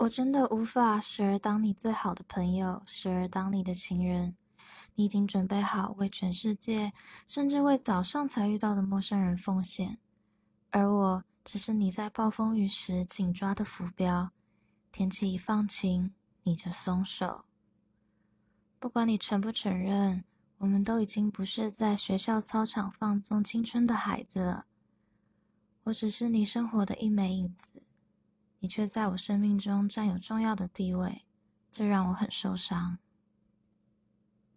我真的无法时而当你最好的朋友，时而当你的情人。你已经准备好为全世界，甚至为早上才遇到的陌生人奉献，而我只是你在暴风雨时紧抓的浮标。天气一放晴，你就松手。不管你承不承认，我们都已经不是在学校操场放纵青春的孩子了。我只是你生活的一枚影子。你却在我生命中占有重要的地位，这让我很受伤。